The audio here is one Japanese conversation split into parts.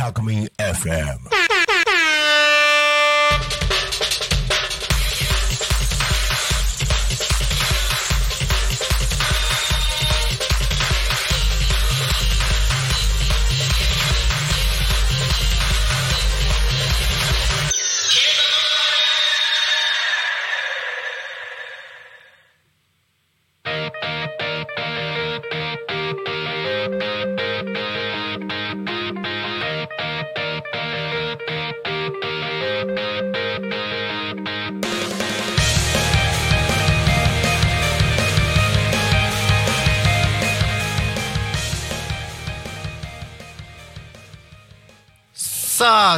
タコミン FM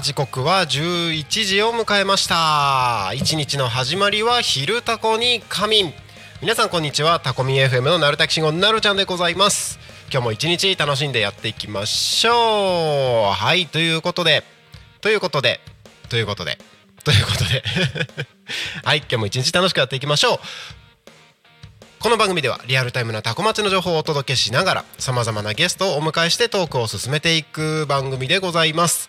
時刻は11時を迎えました。一日の始まりは昼タコに仮眠。皆さんこんにちは。タコミ FM のなるたきしんごなるちゃんでございます。今日も一日楽しんでやっていきましょう。はいということで。ということで。ということで。ということで。はい今日も一日楽しくやっていきましょう。この番組ではリアルタイムなタコ町の情報をお届けしながらさまざまなゲストをお迎えしてトークを進めていく番組でございます。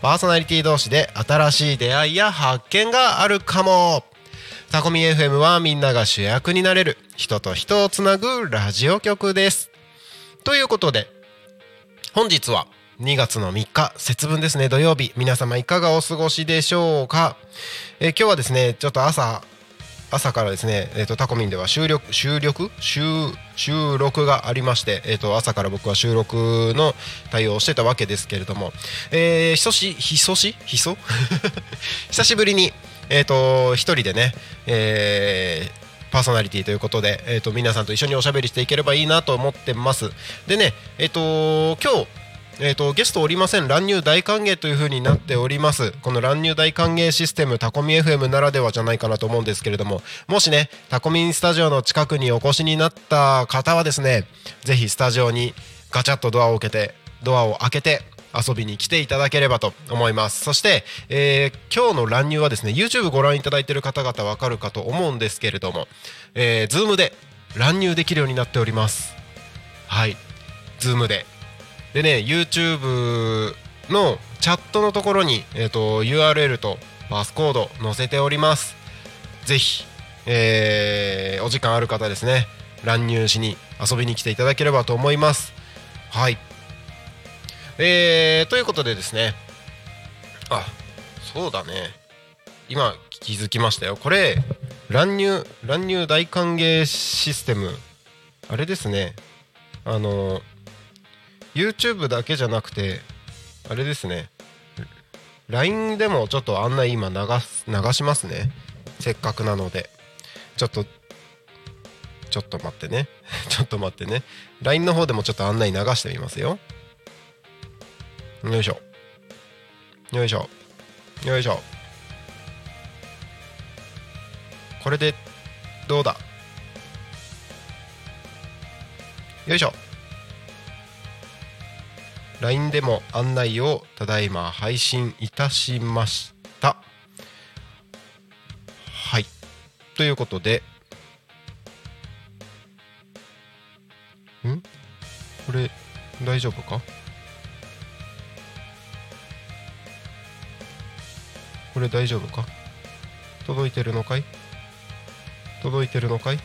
パーソナリティ同士で新しい出会いや発見があるかも。タコミ FM はみんなが主役になれる人と人をつなぐラジオ局です。ということで本日は2月の3日節分ですね。土曜日皆様いかがお過ごしでしょうか、え今日はですねちょっと朝朝からですね、えー、とタコミンでは収録収録？収収録がありまして、えー、と朝から僕は収録の対応をしてたわけですけれども、えー、ひそしひそし？ひそ？久しぶりに、えー、と一人でね、えーパーソナリティということで、えー、と皆さんと一緒におしゃべりしていければいいなと思ってます。でねえっ、と今日えー、とゲストおりません。乱入大歓迎というふうになっております。この乱入大歓迎システムタコミ FM ならではじゃないかなと思うんですけれどももしねタコミンスタジオの近くにお越しになった方はですねぜひスタジオにガチャッとドアを開けてドアを開けて遊びに来ていただければと思います。そして、えー今日の乱入はですね YouTube ご覧いただいている方々わかるかと思うんですけれども、えー、Zoom で乱入できるようになっております。はい。Zoom ででね YouTube のチャットのところに、えー、と URL とパスコード載せております。ぜひ、えーお時間ある方ですね乱入しに遊びに来ていただければと思います。はい。えー、ということでですね。あそうだね。今気づきましたよ。これ乱入乱入大歓迎システム。あれですね。あの YouTube だけじゃなくてあれですね。LINE でもちょっと案内今流す流しますね。せっかくなので。ちょっとちょっと待ってね。ちょっと待ってね。LINE の方でもちょっと案内流してみますよ。よいしょ。よいしょ。よいしょ。これでどうだ？よいしょ。LINE でも案内をただいま配信いたしました。はい。ということでん？これ大丈夫か？これ大丈夫か？届いてるのかい？届いてるのかい？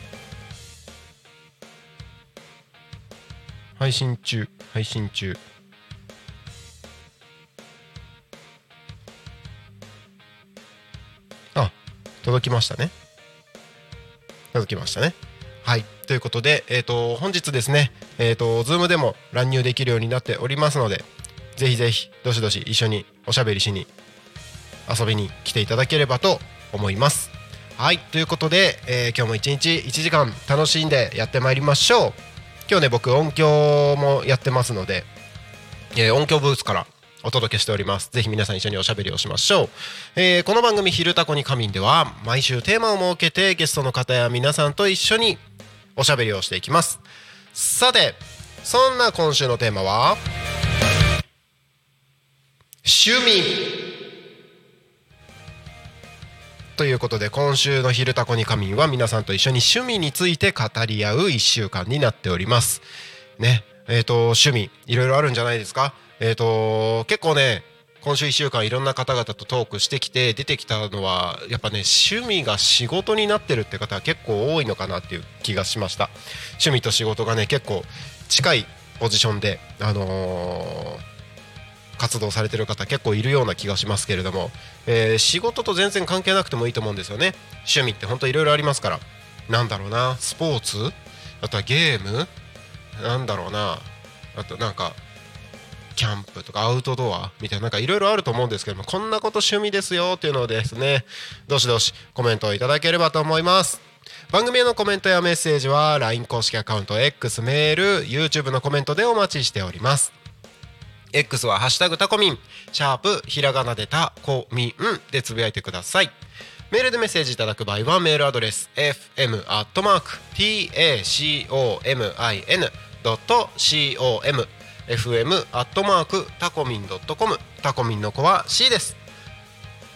配信中配信中。届きましたね。届きましたね。はい。ということで、えー、と本日ですね、えー、と Zoom でも乱入できるようになっておりますのでぜひぜひどしどし一緒におしゃべりしに遊びに来ていただければと思います。はい。ということで、えー今日も一日1時間楽しんでやってまいりましょう。今日ね僕音響もやってますので、えー音響ブースからお届けしております。ぜひ皆さん一緒におしゃべりをしましょう、えーこの番組「昼タコに仮眠」では毎週テーマを設けてゲストの方や皆さんと一緒におしゃべりをしていきます。さてそんな今週のテーマは趣味。ということで今週の「昼タコに仮眠」は皆さんと一緒に趣味について語り合う1週間になっております。ね。えー、と趣味いろいろあるんじゃないですか？えー、と結構ね今週1週間いろんな方々とトークしてきて出てきたのはやっぱね趣味が仕事になってるって方は結構多いのかなっていう気がしました。趣味と仕事がね結構近いポジションであのー活動されてる方結構いるような気がしますけれども、えー仕事と全然関係なくてもいいと思うんですよね。趣味って本当いろいろありますから。なんだろうなスポーツ？あとはゲーム？なんだろうな。あとなんかキャンプとかアウトドアみたいななんかいろいろあると思うんですけどもこんなこと趣味ですよっていうのをですねどしどしコメントをいただければと思います。番組へのコメントやメッセージは LINE 公式アカウント X メール YouTube のコメントでお待ちしております。X は「ハッシュタグタコミン」シャープひらがなでタコミンでつぶやいてください。メールでメッセージいただく場合はメールアドレス fm.tacomin.com fm アットマークタコミンドットコム。タコミンの子は C です。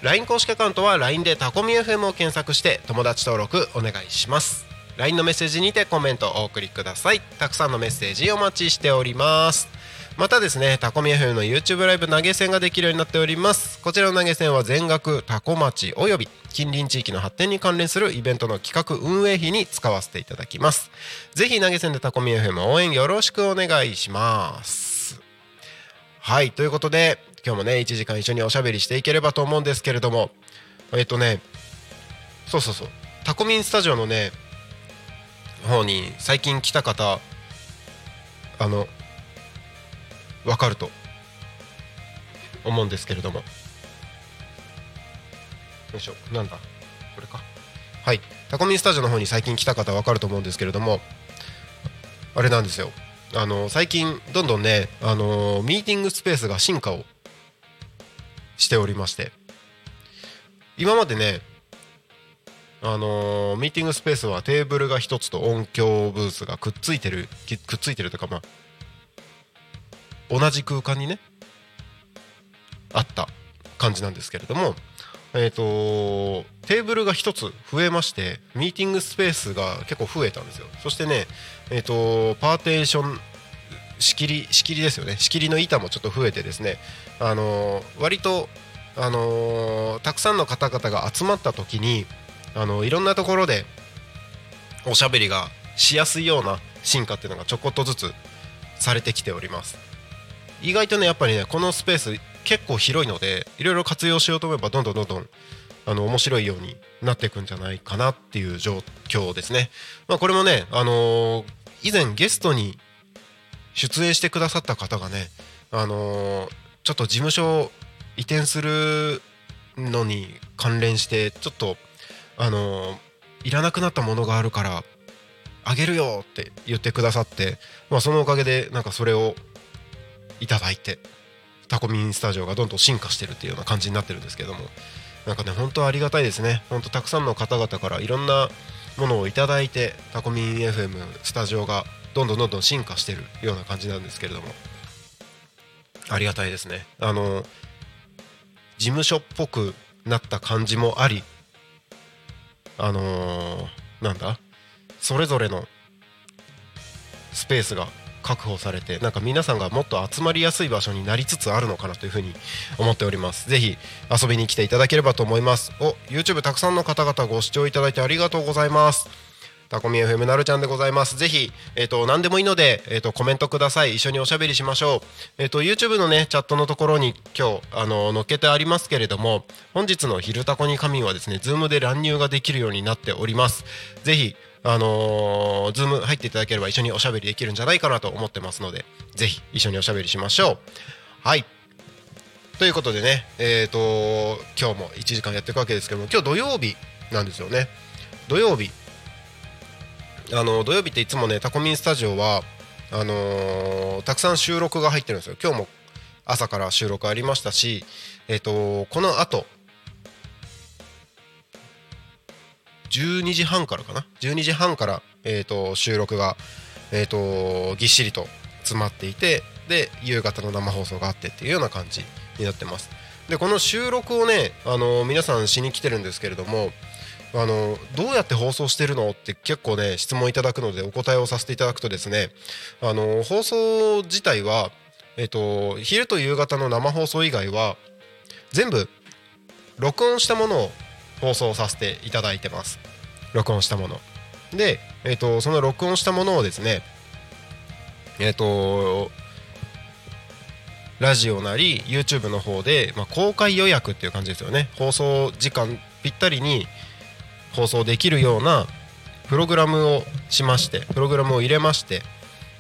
LINE 公式アカウントは LINE でタコミ FM を検索して友達登録お願いします。LINE のメッセージにてコメントをお送りください。たくさんのメッセージお待ちしております。またですねタコミ FM の YouTube ライブ投げ銭ができるようになっております。こちらの投げ銭は全額タコ町および近隣地域の発展に関連するイベントの企画運営費に使わせていただきます。ぜひ投げ銭でタコミ FM 応援よろしくお願いします。はいということで今日もね1時間一緒におしゃべりしていければと思うんですけれどもえっとねそうそうそうタコミンスタジオのね方に最近来た方あのわかると思うんですけれども。よいしょ。なんだ？これか？はい。タコミンスタジオの方に最近来た方わかると思うんですけれども。あれなんですよ。あの最近どんどんねあのミーティングスペースが進化をしておりまして。今までねあのミーティングスペースはテーブルが一つと音響ブースがくっついてるくっついてるというかまあ同じ空間にねあった感じなんですけれどもえー、とテーブルが一つ増えましてミーティングスペースが結構増えたんですよ。そしてねえー、とパーテーション仕切り仕切りですよね。仕切りの板もちょっと増えてですねあのー割とあのーたくさんの方々が集まった時にあのいろんなところでおしゃべりがしやすいような進化っていうのがちょこっとずつされてきております。意外とねやっぱりねこのスペース結構広いのでいろいろ活用しようと思えばどんどんどんどんあの面白いようになっていくんじゃないかなっていう状況ですね。まあ、これもね、あのー以前ゲストに出演してくださった方がね、あのーちょっと事務所移転するのに関連してちょっとあのーいらなくなったものがあるからあげるよって言ってくださって、まあ、そのおかげでなんかそれをいただいてタコミンスタジオがどんどん進化してるっていうような感じになってるんですけどもなんかね本当ありがたいですね。本当たくさんの方々からいろんなものをいただいてタコミン FM スタジオがどんどんどんどん進化してるような感じなんですけれどもありがたいですね。あの事務所っぽくなった感じもありあのーなんだ？それぞれのスペースが確保されてなんか皆さんがもっと集まりやすい場所になりつつあるのかなというふうに思っております。ぜひ遊びに来ていただければと思います。お YouTube たくさんの方々ご視聴いただいてありがとうございます。タコミ FM なるちゃんでございます。ぜひ、えー、と何でもいいので、えー、とコメントください。一緒におしゃべりしましょう、えー、と YouTube のねチャットのところに今日あの載っけてありますけれども本日の「昼タコに仮眠」はですね Zoom で乱入ができるようになっております。ぜひあのー、ズーム入っていただければ一緒におしゃべりできるんじゃないかなと思ってますのでぜひ一緒におしゃべりしましょう。はい。ということでねえっ、ー、と今日も1時間やっていくわけですけども今日土曜日なんですよね。土曜日。あの土曜日っていつもねタコミンスタジオはあのー、たくさん収録が入ってるんですよ。今日も朝から収録ありましたしえっ、ー、とこの後12時半からかな？12時半から、えーと、収録が、えーと、ぎっしりと詰まっていてで夕方の生放送があってっていうような感じになってます。でこの収録をねあの皆さんしに来てるんですけれどもあのどうやって放送してるのって結構ね質問いただくのでお答えをさせていただくとですねあの放送自体は、えっと、昼と夕方の生放送以外は全部録音したものを放送させていただいてます。録音したもの。で、えーと、その録音したものをですねえっ、ー、とラジオなり YouTube の方で、まあ、公開予約っていう感じですよね。放送時間ぴったりに放送できるようなプログラムをしましてプログラムを入れまして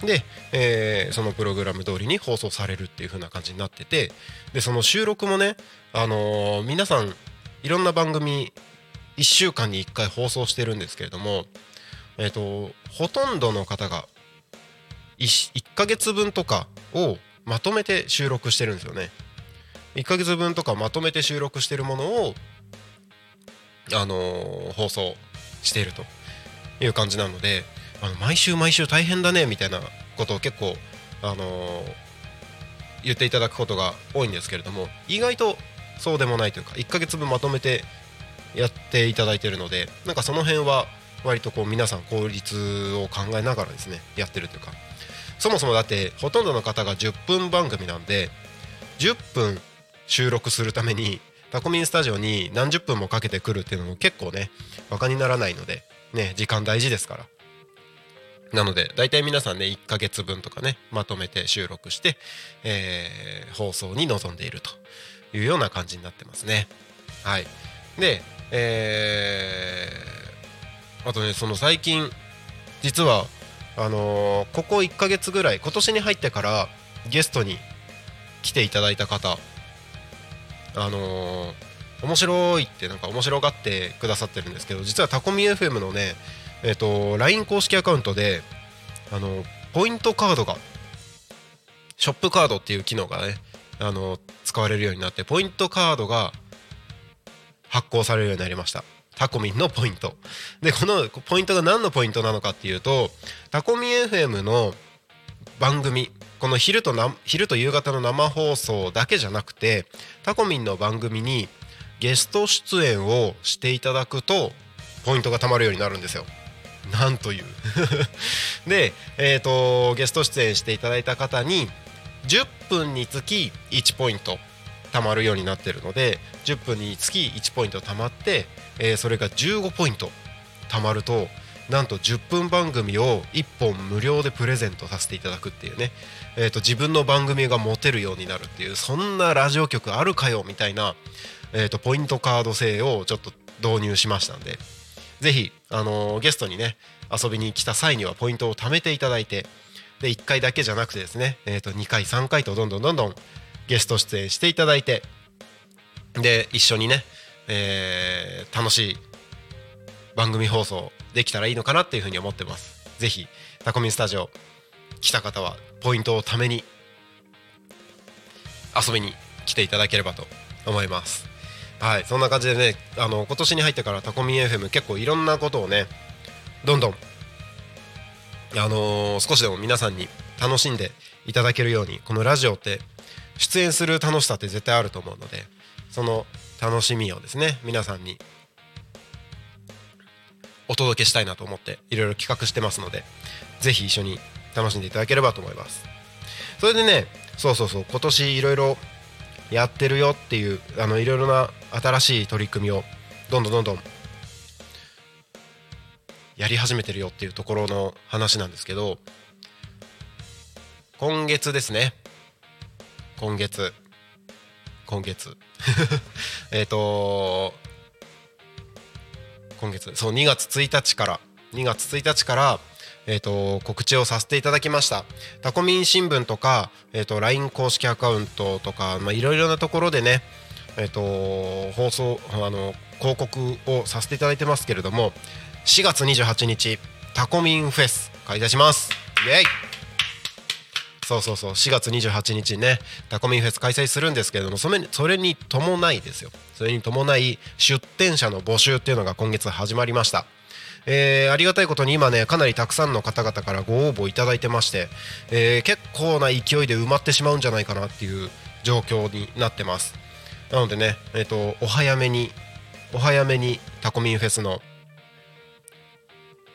で、えー、そのプログラム通りに放送されるっていう風な感じになっててでその収録もね、あのー、皆さんいろんな番組1週間に1回放送してるんですけれども、えーと、ほとんどの方が 1, 1ヶ月分とかをまとめて収録してるんですよね。1ヶ月分とかまとめて収録してるものを、あのー、放送しているという感じなのであの毎週毎週大変だねみたいなことを結構、あのー、言っていただくことが多いんですけれども意外とそうでもないというか1ヶ月分まとめてやっていただいてるのでなんかその辺は割とこう皆さん効率を考えながらですねやってるというかそもそもだってほとんどの方が10分番組なんで10分収録するためにタコミンスタジオに何十分もかけてくるっていうのも結構ねバカにならないのでね時間大事ですから。なので大体皆さんね1ヶ月分とかねまとめて収録して、えー、放送に臨んでいると。いうような感じになってますね。はい。でえー、あとねその最近実はあのー、ここ1ヶ月ぐらい今年に入ってからゲストに来ていただいた方あのー、面白いってなんか面白がってくださってるんですけど実はタコミ FM のねえっ、ー、と LINE 公式アカウントであのポイントカードがショップカードっていう機能がねあの使われるようになってポイントカードが発行されるようになりました。タコミンのポイント。でこのポイントが何のポイントなのかっていうとタコミン FM の番組この昼とな昼と夕方の生放送だけじゃなくてタコミンの番組にゲスト出演をしていただくとポイントが貯まるようになるんですよ。なんという。で、えーとゲスト出演していただいた方に10分につき1ポイント貯まるようになってるので10分につき1ポイント貯まって、えー、それが15ポイント貯まるとなんと10分番組を1本無料でプレゼントさせていただくっていうね、えーと、自分の番組が持てるようになるっていうそんなラジオ局あるかよみたいな、えーと、ポイントカード制をちょっと導入しましたんで。ぜひ、あのー、ゲストにね遊びに来た際にはポイントを貯めていただいてで1回だけじゃなくてですね、えー、と2回3回とどんどんどんどんゲスト出演していただいてで一緒にね、えー、楽しい番組放送できたらいいのかなっていうふうに思ってます。ぜひタコミンスタジオ来た方はポイントをために遊びに来ていただければと思います。はいそんな感じでねあの今年に入ってからタコミン FM 結構いろんなことをねどんどんあのー、少しでも皆さんに楽しんでいただけるようにこのラジオって出演する楽しさって絶対あると思うのでその楽しみをですね皆さんにお届けしたいなと思っていろいろ企画してますのでぜひ一緒に楽しんでいただければと思います。それでねそうそうそう今年いろいろやってるよっていうあのいろいろな新しい取り組みをどんどんどんどんやり始めてるよっていうところの話なんですけど今月ですね。今月。今月。えっと今月。そう2月1日から。2月1日からえーと、告知をさせていただきました。タコミン新聞とか、えーと、LINE 公式アカウントとかいろいろなところでね、えーと、放送あの広告をさせていただいてますけれども4月28日タコミンフェス開催します。イエイ。そうそうそう4月28日ねタコミンフェス開催するんですけれどもそれそれに伴いですよ。それに伴い出店者の募集っていうのが今月始まりました。えー、ありがたいことに今ねかなりたくさんの方々からご応募いただいてまして、えー、結構な勢いで埋まってしまうんじゃないかなっていう状況になってます。なのでね、えーと、お早めにお早めにタコミンフェスの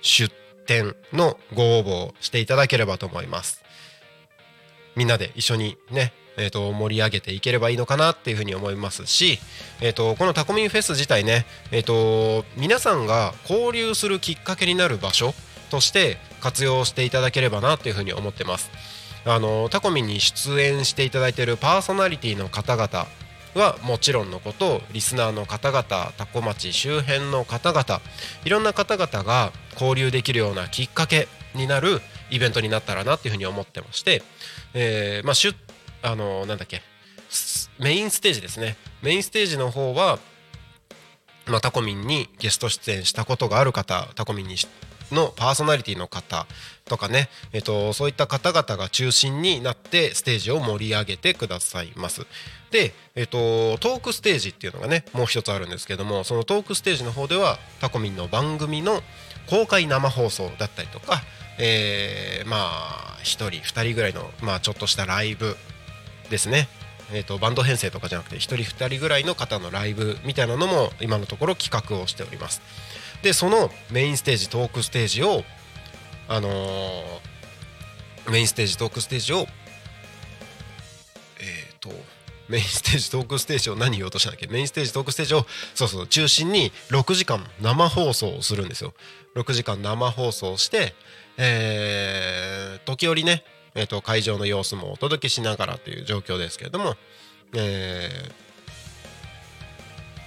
出店のご応募をしていただければと思います。みんなで一緒にねえー、と盛り上げていければいいのかなっていうふうに思いますし、えー、とこのタコミンフェス自体ね、えー、と皆さんが交流するきっかけになる場所として活用していただければなというふうに思ってます。あのタコミンに出演していただいているパーソナリティの方々はもちろんのことリスナーの方々タコ町周辺の方々いろんな方々が交流できるようなきっかけになるイベントになったらなっていうふうに思ってまして、えーまあ、出あのなんだっけメインステージですね。メインステージの方は、まあ、タコミンにゲスト出演したことがある方タコミンにのパーソナリティの方とかね、えっと、そういった方々が中心になってステージを盛り上げてくださいます。で、えっと、トークステージっていうのがねもう一つあるんですけどもそのトークステージの方ではタコミンの番組の公開生放送だったりとか、えー、まあ1人2人ぐらいの、まあ、ちょっとしたライブですね、えーと、バンド編成とかじゃなくて1人2人ぐらいの方のライブみたいなのも今のところ企画をしておりますでそのメインステージトークステージをあのー、メインステージトークステージをえっ、ー、とメインステージトークステージを何言おうとしたんだっけ？メインステージトークステージをそうそう中心に6時間生放送をするんですよ。6時間生放送してえー、時折ねえーと、会場の様子もお届けしながらという状況ですけれども、え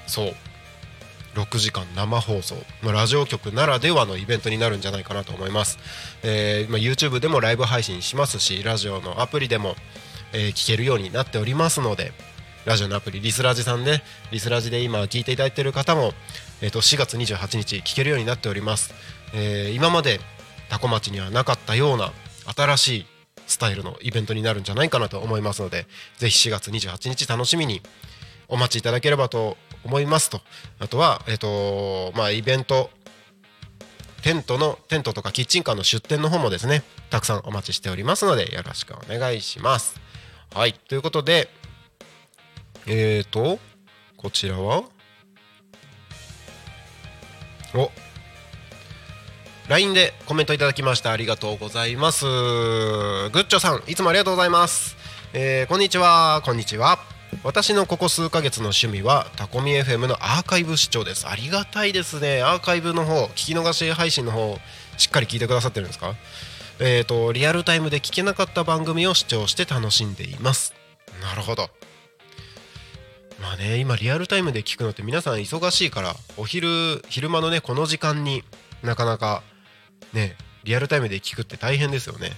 ー、そう。6時間生放送。まラジオ局ならではのイベントになるんじゃないかなと思います、えーまあ、YouTube でもライブ配信しますしラジオのアプリでも、えー、聞けるようになっておりますのでラジオのアプリリスラジさんね。リスラジで今聞いていただいている方も、えー、と4月28日聞けるようになっております、えー、今までタコ町にはなかったような新しいスタイルのイベントになるんじゃないかなと思いますのでぜひ4月28日楽しみにお待ちいただければと思いますと。あとはえっ、とまあイベントテントのテントとかキッチンカーの出店の方もですねたくさんお待ちしておりますのでよろしくお願いします。はいということでえっ、ー、とこちらは？お LINE でコメントいただきましたありがとうございます。グッチョさんいつもありがとうございます、えー、こんにちはこんにちは。私のここ数ヶ月の趣味はタコミ FM のアーカイブ視聴です。ありがたいですね。アーカイブの方聞き逃し配信の方しっかり聞いてくださってるんですか？えーとリアルタイムで聞けなかった番組を視聴して楽しんでいます。なるほど。まあね今リアルタイムで聞くのって皆さん忙しいからお昼昼間のねこの時間になかなかねリアルタイムで聞くって大変ですよね。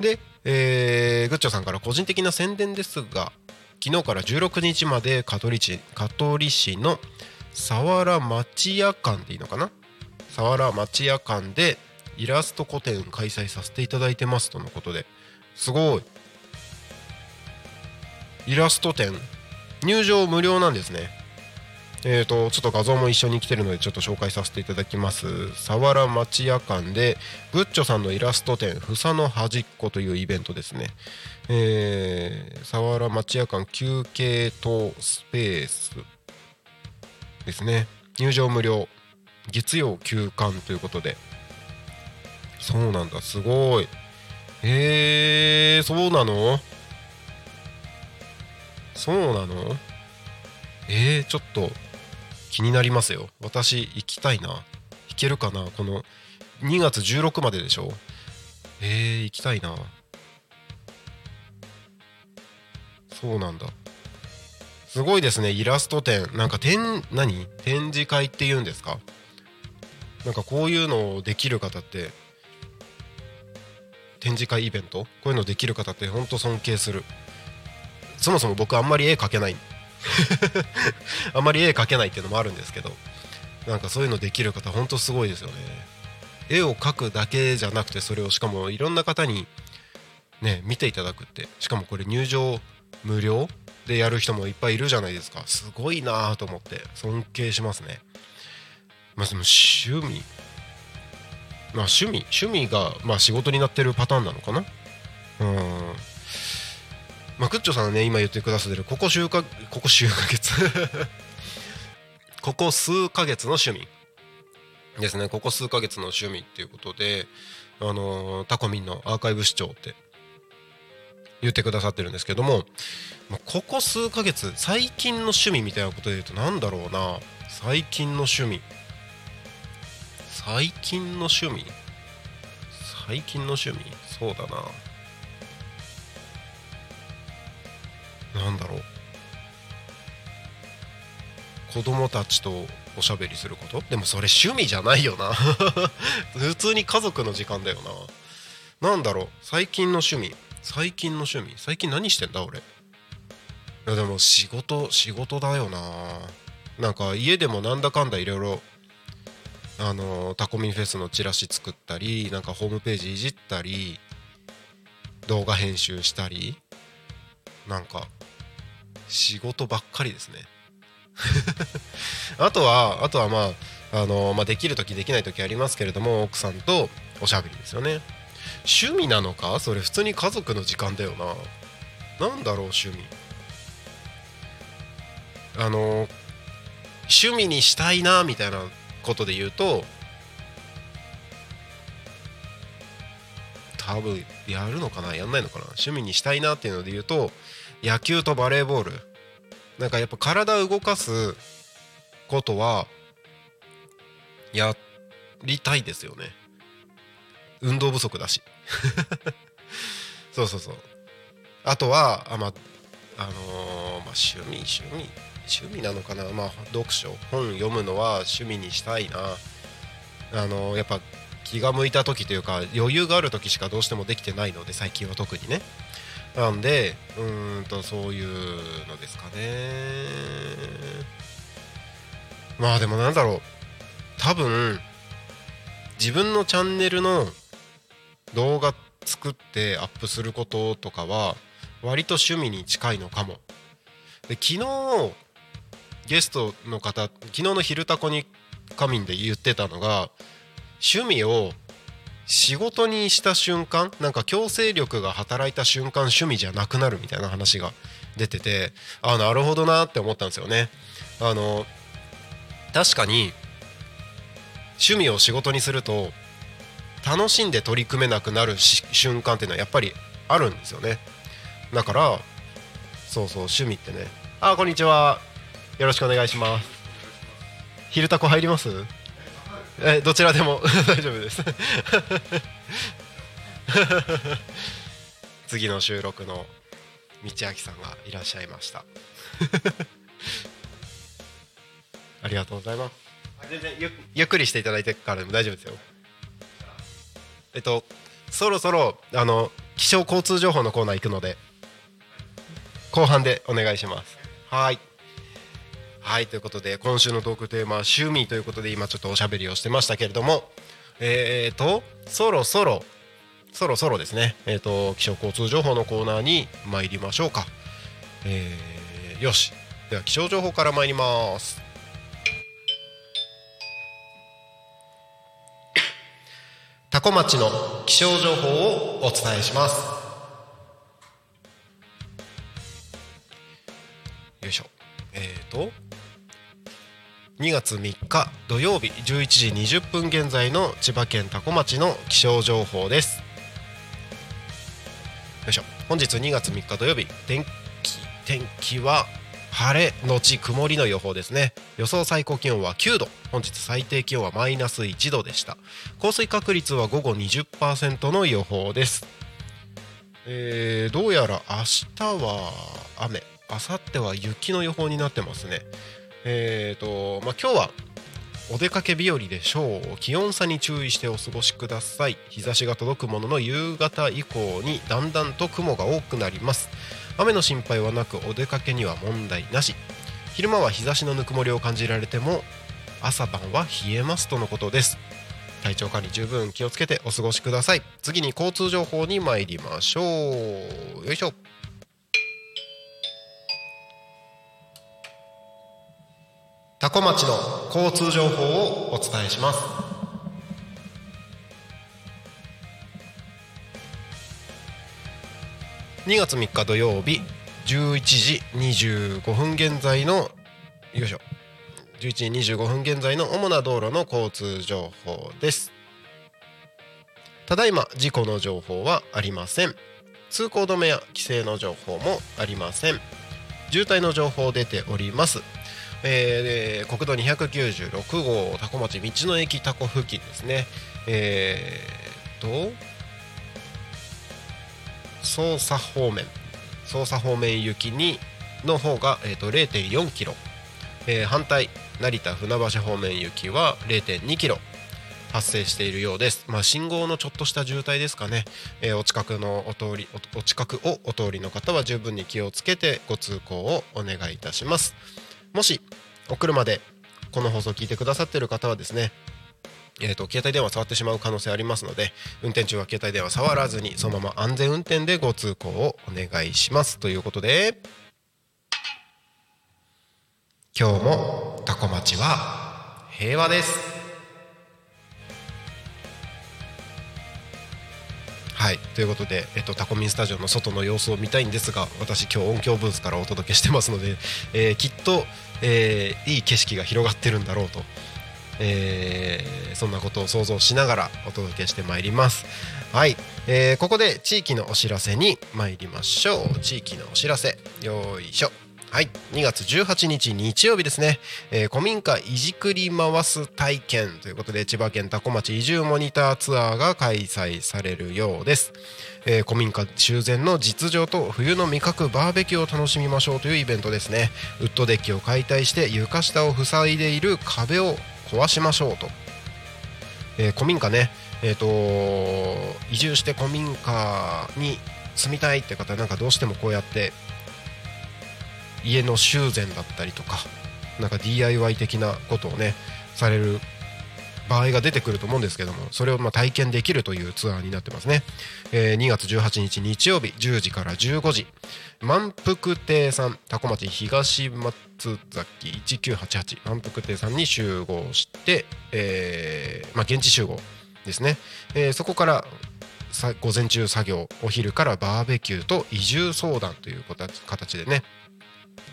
で、えー、グッチョさんから個人的な宣伝ですが昨日から16日まで香取市香取市の佐原町屋館でいいのかな？佐原町屋館でイラスト個展開催させていただいてますとのことで。すごい。イラスト展。入場無料なんですね。えーと、ちょっと画像も一緒に来てるのでちょっと紹介させていただきます。佐原町屋館でグッチョさんのイラスト展「ふさの端っこ」というイベントですね、えー、佐原町屋館休憩棟スペースですね。入場無料。月曜休館ということで。そうなんだ。すごい。えー、そうなの？そうなの？えー、ちょっと気になりますよ。私行きたいな。行けるかな？この2月16まででしょ？えー、行きたいな。そうなんだ。すごいですねイラスト展。なんか展何？展示会っていうんですか？なんかこういうのをできる方って展示会イベント？こういうのできる方って本当尊敬する。そもそも僕あんまり絵描けない。あんまり絵描けないっていうのもあるんですけどなんかそういうのできる方本当すごいですよね。絵を描くだけじゃなくてそれをしかもいろんな方にね見ていただくってしかもこれ入場無料でやる人もいっぱいいるじゃないですか。すごいなと思って尊敬しますね。まあでも趣味。まあ趣味趣味がまあ仕事になってるパターンなのかな。うん。まあクッチョさんがね今言ってくださってるここ数かここ数ヶ月。ここ数ヶ月の趣味。ですね。ここ数ヶ月の趣味っていうことであのー、タコミンのアーカイブ視聴って言ってくださってるんですけども、ここ数ヶ月最近の趣味みたいなことで言うと何だろうな。最近の趣味。最近の趣味？最近の趣味？そうだな。何だろう。子供たちとおしゃべりすること？でもそれ趣味じゃないよな。普通に家族の時間だよな。何だろう？最近の趣味。最近の趣味？最近何してんだ俺？いやでも仕事仕事だよな。なんか家でもなんだかんだいろいろあのタコミンフェスのチラシ作ったりなんかホームページいじったり動画編集したりなんか仕事ばっかりですね。あとはあとはまああの、まあ、できる時できない時ありますけれども奥さんとおしゃべりですよね。趣味なのか？それ普通に家族の時間だよな。何だろう趣味。あの趣味にしたいなみたいなことで言うと多分やるのかな？やんないのかな？趣味にしたいなっていうので言うと野球とバレーボール。なんかやっぱ体を動かすことはやりたいですよね。運動不足だし。そうそうそう。あとはあまあのー、まあ、趣味趣味趣味なのかな。まあ読書本読むのは趣味にしたいな。あのー、やっぱ気が向いた時というか余裕がある時しかどうしてもできてないので最近は特にね。なんでうんとそういうのですかね。まあでもなんだろう。多分自分のチャンネルの動画作ってアップすることとかは割と趣味に近いのかも。で昨日ゲストの方昨日の「昼タコに仮眠」で言ってたのが趣味を仕事にした瞬間なんか強制力が働いた瞬間趣味じゃなくなるみたいな話が出ててあなるほどなって思ったんですよね。あの確かに趣味を仕事にすると楽しんで取り組めなくなる瞬間っていうのはやっぱりあるんですよね。だからそうそう趣味ってね。あこんにちは。よろしくお願いします。昼タコ入ります？えどちらでも。大丈夫です。次の収録の道明さんがいらっしゃいました。ありがとうございます。全然ゆゆっくりしていただいてからでも大丈夫ですよえっとそろそろあの気象交通情報のコーナー行くので後半でお願いします。はい。はいということで今週のトークテーマは趣味ということで今ちょっとおしゃべりをしてましたけれどもえー、とそろそろそろそろですね。えっ、ー、と気象交通情報のコーナーに参りましょうか。えー、よし。では気象情報から参ります。多古町の気象情報をお伝えします。よいしょ。えっ、ー、と2月3日土曜日11時20分現在の千葉県多古町の気象情報です。よいしょ。本日2月3日土曜日天気天気は晴れのち曇りの予報ですね。予想最高気温は9度。本日最低気温はマイナス1度でした。降水確率は午後20%の予報です。えー、どうやら明日は雨。明後日は雪の予報になってますね。えーとまあ、今日はお出かけ日和でしょう。気温差に注意してお過ごしください。日差しが届くものの夕方以降にだんだんと雲が多くなります。雨の心配はなくお出かけには問題なし。昼間は日差しのぬくもりを感じられても朝晩は冷えますとのことです。体調管理十分気をつけてお過ごしください。次に交通情報に参りましょう。よいしょ。多古町の交通情報をお伝えします。2月3日土曜日11時25分現在のよいしょ。11時25分現在の主な道路の交通情報です。ただいま事故の情報はありません。通行止めや規制の情報もありません。渋滞の情報出ております。えー、国道296号多古町道の駅多古付近ですね。えー、と捜査方面。捜査方面行きにの方が、えーと、0.4キロ、えー、反対成田船橋方面行きは0.2キロ発生しているようです、まあ、信号のちょっとした渋滞ですかね、えー、お近くのお通りお近くをお通りの方は十分に気をつけてご通行をお願いいたします。もしお車でこの放送を聞いてくださっている方はですねえーと、携帯電話触ってしまう可能性ありますので運転中は携帯電話触らずにそのまま安全運転でご通行をお願いします。ということで今日もタコ町は平和です。はいということで、えっと、タコミンスタジオの外の様子を見たいんですが私今日音響ブースからお届けしてますので、えー、きっと、えー、いい景色が広がってるんだろうとえー、そんなことを想像しながらお届けしてまいります。はい、えー、ここで地域のお知らせに参りましょう。地域のお知らせよいしょ。はい。2月18日日曜日ですね、えー、古民家いじくり回す体験ということで千葉県多古町移住モニターツアーが開催されるようです、えー、古民家修繕の実情と冬の味覚バーベキューを楽しみましょうというイベントですね。ウッドデッキを解体して床下を塞いでいる壁を壊しましょうと、えー、古民家ね、えーと、移住して古民家に住みたいって方なんかどうしてもこうやって家の修繕だったりとかなんか DIY 的なことをねされる場合が出てくると思うんですけどもそれをま体験できるというツアーになってますね、えー、2月18日日曜日10時から15時。満腹亭さん多古町東松崎1988満腹亭さんに集合して、えーまあ、現地集合ですね、えー、そこから午前中作業お昼からバーベキューと移住相談という形でね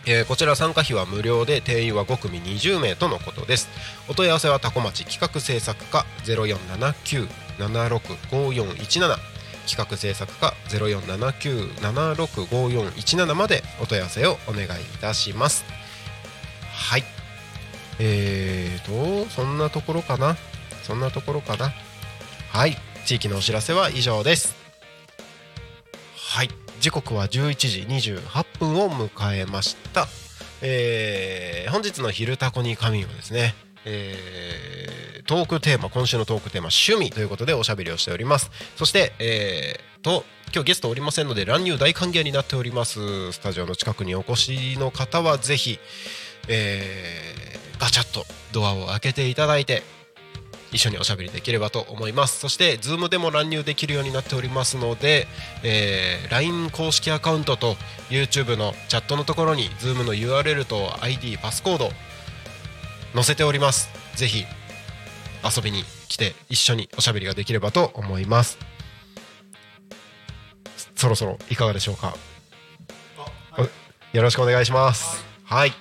えー、こちら参加費は無料で定員は5組20名とのことです。お問い合わせはタコ町企画制作課0479765417企画制作課0479765417までお問い合わせをお願いいたします。はい。えーとそんなところかな？そんなところかな？はい。地域のお知らせは以上です。はい。時刻は11時28分を迎えました、えー、本日の「昼タコに神」はですね、えー、トークテーマ今週のトークテーマ趣味ということでおしゃべりをしております。そして、えー、と今日ゲストおりませんので乱入大歓迎になっております。スタジオの近くにお越しの方はぜひ、えー、ガチャッとドアを開けていただいて一緒におしゃべりできればと思います。そして Zoom でも乱入できるようになっておりますので、えー、LINE 公式アカウントと YouTube のチャットのところに Zoom の URL と ID パスコード載せております。ぜひ遊びに来て一緒におしゃべりができればと思います。そろそろいかがでしょうか、はい、よろしくお願いします。はい。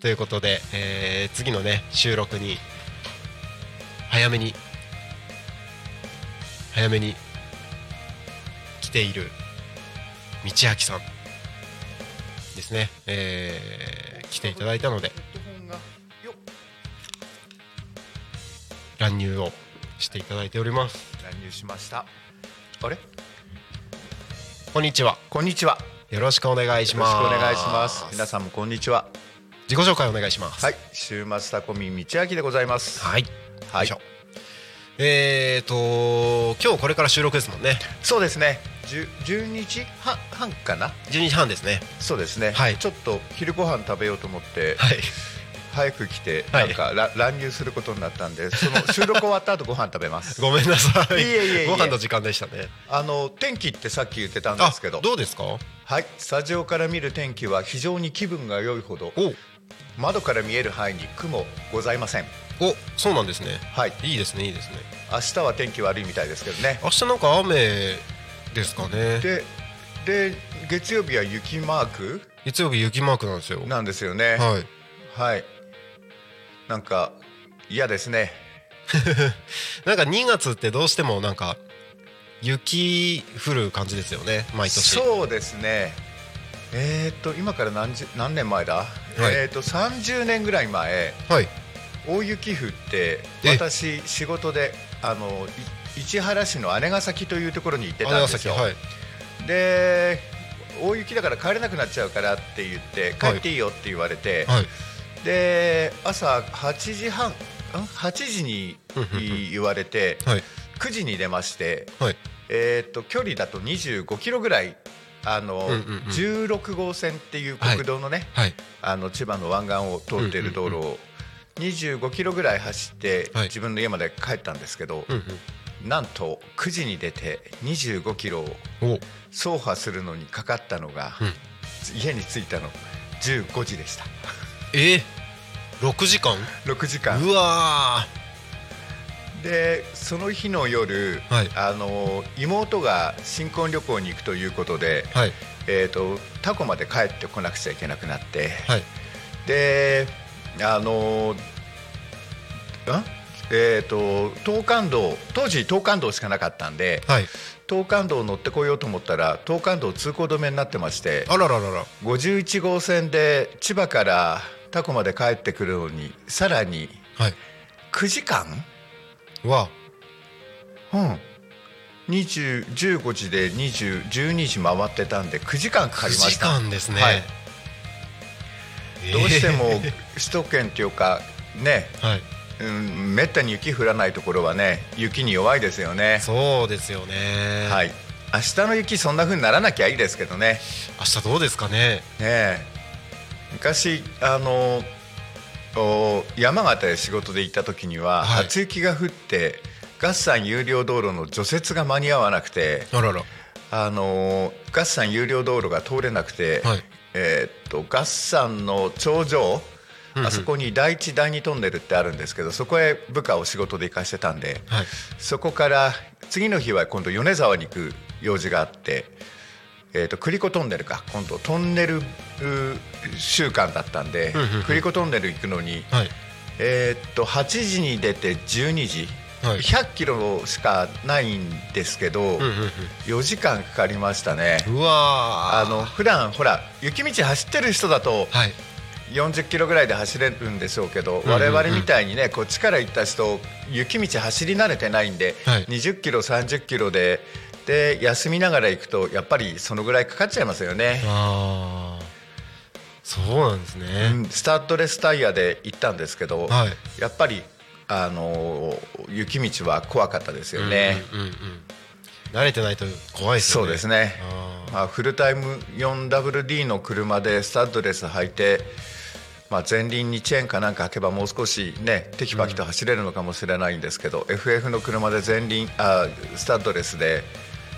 ということで、えー、次のね収録に早めに早めに来ている道明さんですね、えー、来ていただいたので。乱入をしていただいております。乱入しました。あれ？こんにちは。こんにちは。よろしくお願いします。よろしくお願いします。皆さんもこんにちは。自己紹介お願いします。はい。週末タコミ道明でございます。はいはい。えーと今日これから収録ですもんね。そうですね。十十二時半半かな？12時半ですね。そうですね。はい。ちょっと昼ご飯食べようと思ってはい。早く来てはないんから乱入することになったんでその 収録終わった後ご飯食べます。ごめんなさい。いえいえご飯の時間でしたね。あの天気ってさっき言ってたんですけど。どうですか？はい。スタジオから見る天気は非常に気分が良いほどお。窓から見える範囲に雲ございませんおそうなんですね。はい。いいですねいいですね。明日は天気悪いみたいですけどね。明日なんか雨ですかね。でで月曜日は雪マーク？月曜日雪マークなんですよ。なんですよね。はい。はい。なんか嫌ですね。なんか2月ってどうしてもなんか雪降る感じですよね。毎年。そうですね。えー、っと今から何十何年前だ、えー、っと30年ぐらい前。はい大雪降ってえ私仕事であのい市原市の姉崎というところに行ってたんですよ、はい。で大雪だから帰れなくなっちゃうからって言って帰はい。っていいよって言われて、はい。で朝8時半ん？8時に言われてはい。9時に出まして、はい。えーっと距離だと25キロぐらいあの、うんうんうん。16号線っていう国道のね、はい。あの千葉の湾岸を通っている道路を25キロぐらい走って、はい。自分の家まで帰ったんですけど、うんなんと9時に出て25キロを走破するのにかかったのが、うん。家に着いたの15時でした。え？ー、6時間？6時間。うわでその日の夜、はい。あの妹が新婚旅行に行くということで、ーはい。えー、とタコまで帰ってこなくちゃいけなくなって、はい。であのんえー、と東関道当時東関道しかなかったんではい。東関道を乗ってこようと思ったら東関道通行止めになってましてあらららら。51号線で千葉からタコまで帰ってくるのにさらにはい。9時間？わうん。20 15時で20 12時回ってたんで9時間かか9時りました。間ですね、はい。えーどうしても首都圏っていうかね、はい。うん、めったに雪降らないところはね雪に弱いですよね。そうですよね。はい。明日の雪そんな風にならなきゃいいですけどね。明日どうですかね。ねえ。昔あのお山形で仕事で行った時には、はい。初雪が降って合山有料道路の除雪が間に合わなくてあの合山有料道路が通れなくて、はいえーっと合山の頂上あそこに第一第二トンネルってあるんですけどそこへ部下を仕事で行かしてたんではい。そこから次の日は今度米沢に行く用事があって、えー、と栗子トンネルか今度トンネルう週間だったんで栗子トンネル行くのに、はい。えー、と8時に出て12時、はい100キロしかないんですけど、うんうん4時間かかりましたね。うわー。あの普段ほら雪道走ってる人だとはい。40キロぐらいで走れるんでしょうけど、我々みたいにねこっちから行った人雪道走り慣れてないんで、はい。20キロ30キロでで休みながら行くとやっぱりそのぐらいかかっちゃいますよね、あー。そうなんですね、うんスタッドレスタイヤで行ったんですけど、はい。やっぱりあのー雪道は怖かったですよね、うんうんうん慣れてないと怖いですよね。そうですね。まあ、フルタイム 4WD の車でスタッドレス履いて、まあ、前輪にチェーンかなんか履けばもう少しねテキパキと走れるのかもしれないんですけど、FF の車で前輪あスタッドレスで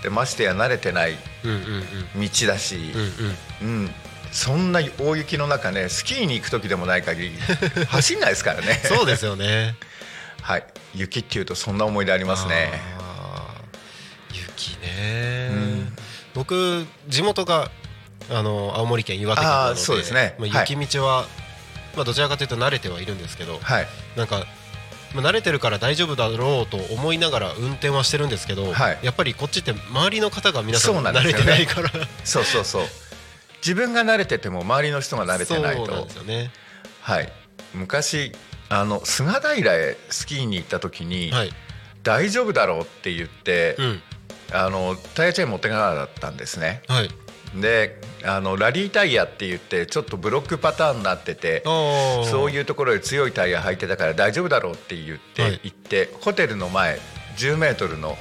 でましてや慣れてないうんうんうん。道だし、うんうん。うん。そんな大雪の中ねスキーに行く時でもない限り 走んないですからね。そうですよねはい。雪っていうとそんな思い出ありますね。雪ね、うん。僕地元があの青森県岩手県なのでそうですね。まあ、はい。雪道は、まあ、どちらかというと慣れてはいるんですけど、はい。なんか、まあ、慣れてるから大丈夫だろうと思いながら運転はしてるんですけど、はい。やっぱりこっちって周りの方が皆さん慣れそうなんですよね。てないから。そうそうそう。自分が慣れてても周りの人が慣れてないそうなんとですよね。はい。昔あの菅平へスキーに行った時に、はい。大丈夫だろうって言って、うん。あのタイヤチェーン持ってかなかったんですね。はい。であのラリータイヤって言ってちょっとブロックパターンになっててそういうところで強いタイヤ履いてたから大丈夫だろうって言って、はい。行ってホテルの前10メートルの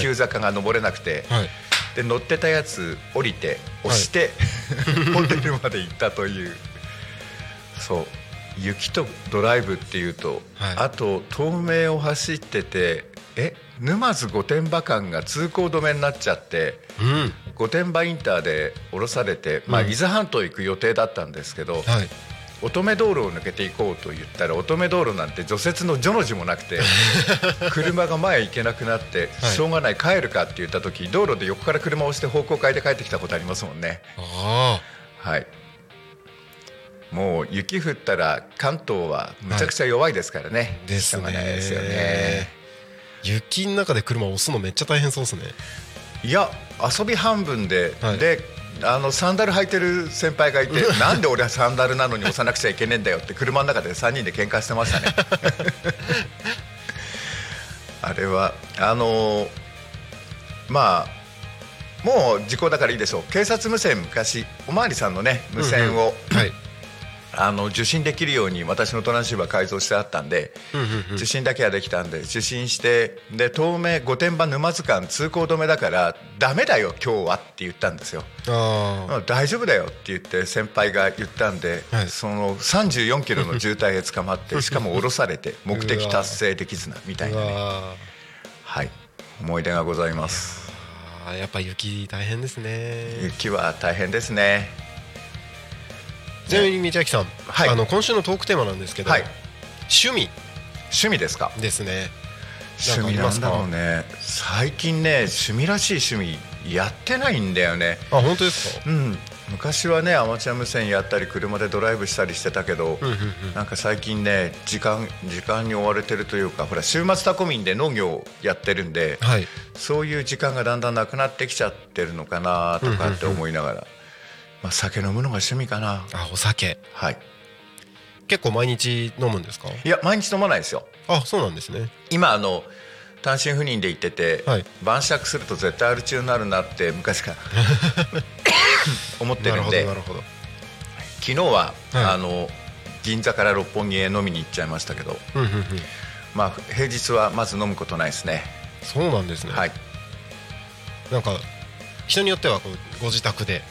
急坂が登れなくて、はい。で乗ってたやつ降りて押して、ホテルまで行ったという。そう雪とドライブっていうと、はい。あと東名を走っててえ沼津御殿場間が通行止めになっちゃってうん。御殿場インターで降ろされて、まあ、うん。伊豆半島行く予定だったんですけど、はい。乙女道路を抜けていこうと言ったら乙女道路なんて除雪の序の字もなくて 車が前行けなくなって、はい。しょうがない帰るかって言った時道路で横から車を押して方向変えて帰ってきたことありますもんね。あはいもう雪降ったら関東はむちゃくちゃ弱いですからね、あですしょうがないですよね。ね雪の中で車押すのめっちゃ大変そうですね。いや遊び半分で、はい。であのサンダル履いてる先輩がいて なんで俺はサンダルなのに押さなくちゃいけねえんだよって車の中で3人で喧嘩してましたね。あれはあのまあもう時効だからいいでしょう。警察無線昔おまわりさんのね無線を、はいあの受信できるように私のトランシーバー改造してあったんで、受信だけはできたんで受信してで東名御殿場沼津間通行止めだからダメだよ今日はって言ったんですよ、大丈夫だよって言って先輩が言ったんで、はい。その34キロの渋滞へ捕まってしかも降ろされて 目的達成できずなみたいなね。わはい。思い出がございます。ーやっぱ雪大変ですね。雪は大変ですねちなみに道明さん、はい。あの今週のトークテーマなんですけど、はい。趣味。趣味ですか？ですね。趣味なんだろうね。最近ね趣味らしい趣味やってないんだよね。あ本当ですか？うん。昔はねアマチュア無線やったり車でドライブしたりしてたけど、なんか最近ね時間時間に追われてるというかほら週末タコミンで農業やってるんで、はい。そういう時間がだんだんなくなってきちゃってるのかなとかって思いながら、まあ、酒飲むのが趣味かな。あお酒。はい。結構毎日飲むんですか？いや毎日飲まないですよ。あそうなんですね。今あの単身赴任で行ってて、はい。晩酌すると絶対アル中になるなって昔から 思ってなるほどるんでなるほど。昨日は、はい。あの銀座から六本木へ飲みに行っちゃいましたけど、うんうんうん。まあ、平日はまず飲むことないですね、そうなんですね、はい。なんか人によってはこうご自宅で